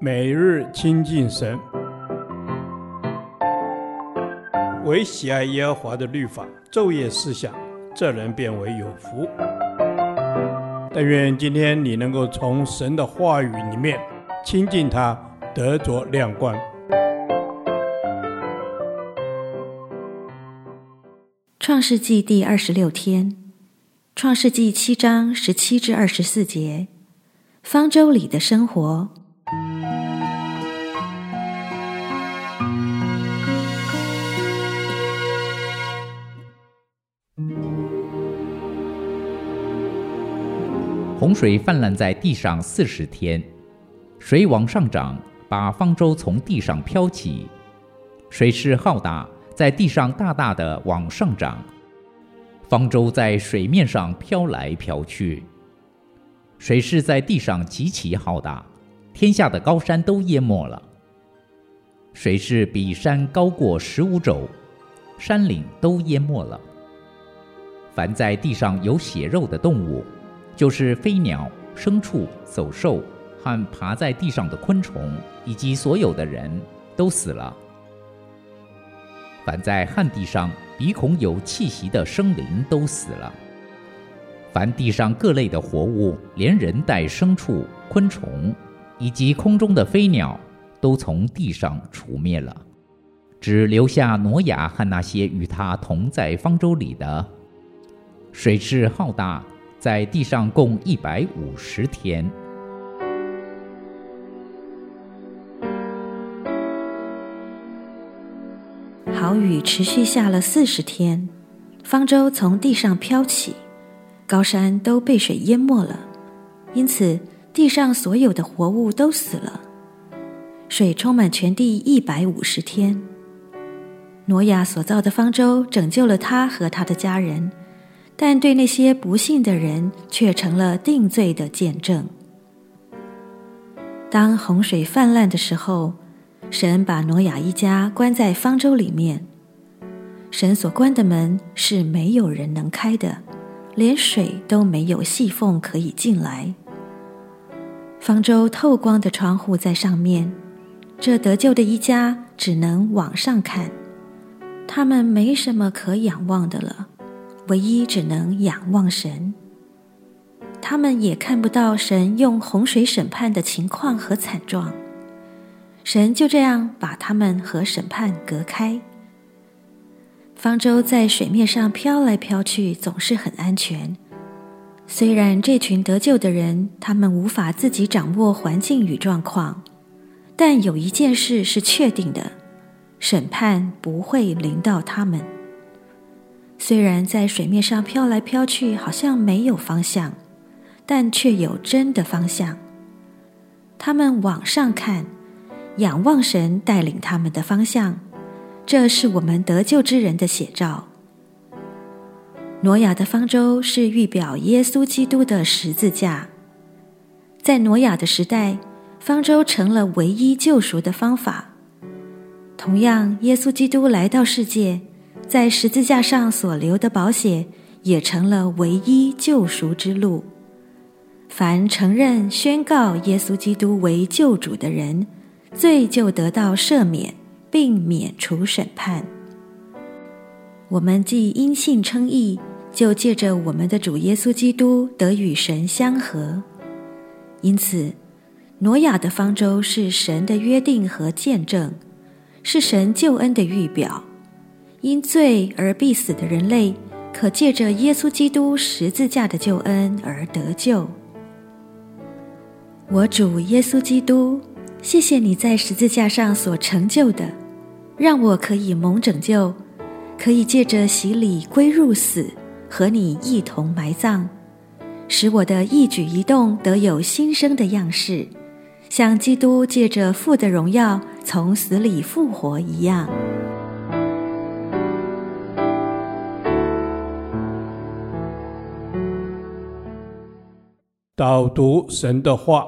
每日亲近神，唯喜爱耶和华的律法，昼夜思想，这人便为有福。但愿今天你能够从神的话语里面亲近他，得着亮光。创世纪第二十六天，创世纪七章十七至二十四节，方舟里的生活。洪水泛滥在地上四十天，水往上涨，把方舟从地上漂起。水势浩大，在地上大大的往上涨，方舟在水面上飘来飘去。水势在地上极其浩大，天下的高山都淹没了。水势比山高过十五肘，山岭都淹没了。凡在地上有血肉的动物，就是飞鸟、牲畜、走兽和爬在地上的昆虫，以及所有的人都死了。凡在旱地上鼻孔有气息的生灵都死了。凡地上各类的活物，连人带牲畜、昆虫，以及空中的飞鸟，都从地上除灭了，只留下挪亚和那些与他同在方舟里的。水势浩大。在地上共一百五十天。好雨持续下了四十天，方舟从地上飘起，高山都被水淹没了，因此地上所有的活物都死了。水充满全地一百五十天。挪亚所造的方舟拯救了他和他的家人。但对那些不信的人却成了定罪的见证。当洪水泛滥的时候，神把挪亚一家关在方舟里面。神所关的门是没有人能开的，连水都没有细缝可以进来。方舟透光的窗户在上面，这得救的一家只能往上看，他们没什么可仰望的了。唯一只能仰望神，他们也看不到神用洪水审判的情况和惨状。神就这样把他们和审判隔开。方舟在水面上飘来飘去，总是很安全。虽然这群得救的人，他们无法自己掌握环境与状况，但有一件事是确定的：审判不会临到他们。虽然在水面上飘来飘去，好像没有方向，但却有真的方向。他们往上看，仰望神带领他们的方向，这是我们得救之人的写照。挪亚的方舟是预表耶稣基督的十字架。在挪亚的时代，方舟成了唯一救赎的方法。同样，耶稣基督来到世界。在十字架上所流的宝血，也成了唯一救赎之路。凡承认宣告耶稣基督为救主的人，罪就得到赦免，并免除审判。我们既因信称义，就借着我们的主耶稣基督得与神相合。因此，挪亚的方舟是神的约定和见证，是神救恩的预表。因罪而必死的人类，可借着耶稣基督十字架的救恩而得救。我主耶稣基督，谢谢你在十字架上所成就的，让我可以蒙拯救，可以借着洗礼归入死，和你一同埋葬，使我的一举一动得有新生的样式，像基督借着父的荣耀从死里复活一样。导读神的话，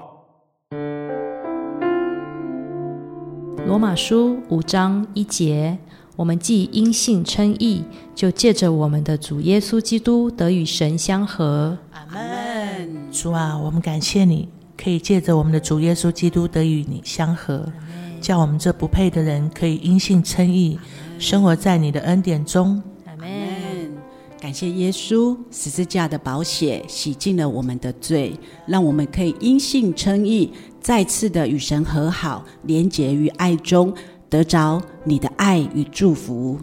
罗马书五章一节：我们既因信称义，就借着我们的主耶稣基督得与神相合。阿门。主啊，我们感谢你，可以借着我们的主耶稣基督得与你相合，叫我们这不配的人可以因信称义，生活在你的恩典中。感谢耶稣十字架的宝血洗净了我们的罪，让我们可以因信称义，再次的与神和好，连结于爱中，得着你的爱与祝福。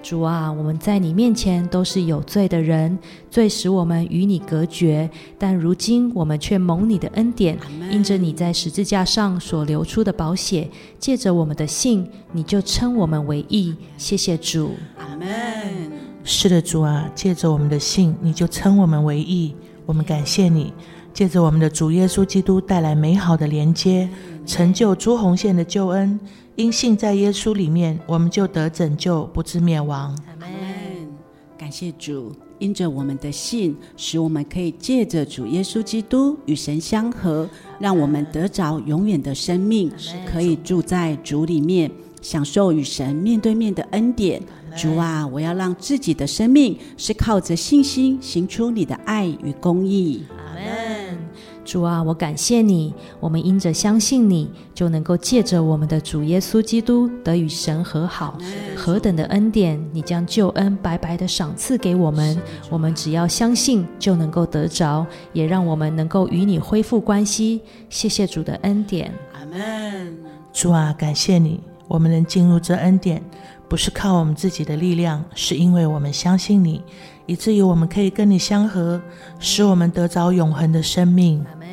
主啊，我们在你面前都是有罪的人，罪使我们与你隔绝。但如今我们却蒙你的恩典，因着你在十字架上所流出的宝血，借着我们的信，你就称我们为义。谢谢主，阿门。是的，主啊，借着我们的信，你就称我们为义。我们感谢你，借着我们的主耶稣基督带来美好的连接，成就朱红线的救恩。因信在耶稣里面，我们就得拯救，不至灭亡。阿门。感谢主，因着我们的信，使我们可以借着主耶稣基督与神相合，让我们得着永远的生命，可以住在主里面，享受与神面对面的恩典。主啊，我要让自己的生命是靠着信心行出你的爱与公义。阿门。主啊，我感谢你，我们因着相信你，就能够借着我们的主耶稣基督得与神和好。何等的恩典！你将救恩白白的赏赐给我们，我们只要相信就能够得着，也让我们能够与你恢复关系。谢谢主的恩典。阿门。主啊，感谢你，我们能进入这恩典，不是靠我们自己的力量，是因为我们相信你。以至于我们可以跟你相合，使我们得着永恒的生命。阿门。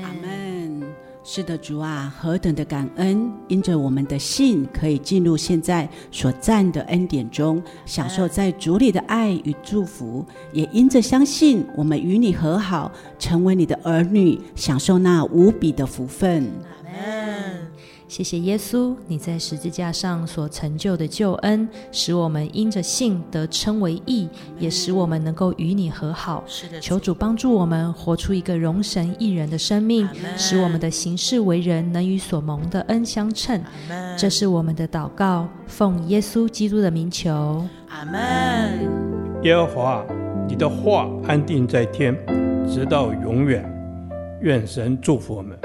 是的，主啊，何等的感恩！因着我们的信，可以进入现在所赞的恩典中，享受在主里的爱与祝福。也因着相信，我们与你和好，成为你的儿女，享受那无比的福分。谢谢耶稣，你在十字架上所成就的救恩，使我们因着信得称为义，也使我们能够与你和好。是的，求主帮助我们活出一个荣神益人的生命，使我们的行事为人能与所蒙的恩相称。这是我们的祷告，奉耶稣基督的名求。阿门。耶和华，你的话安定在天，直到永远。愿神祝福我们。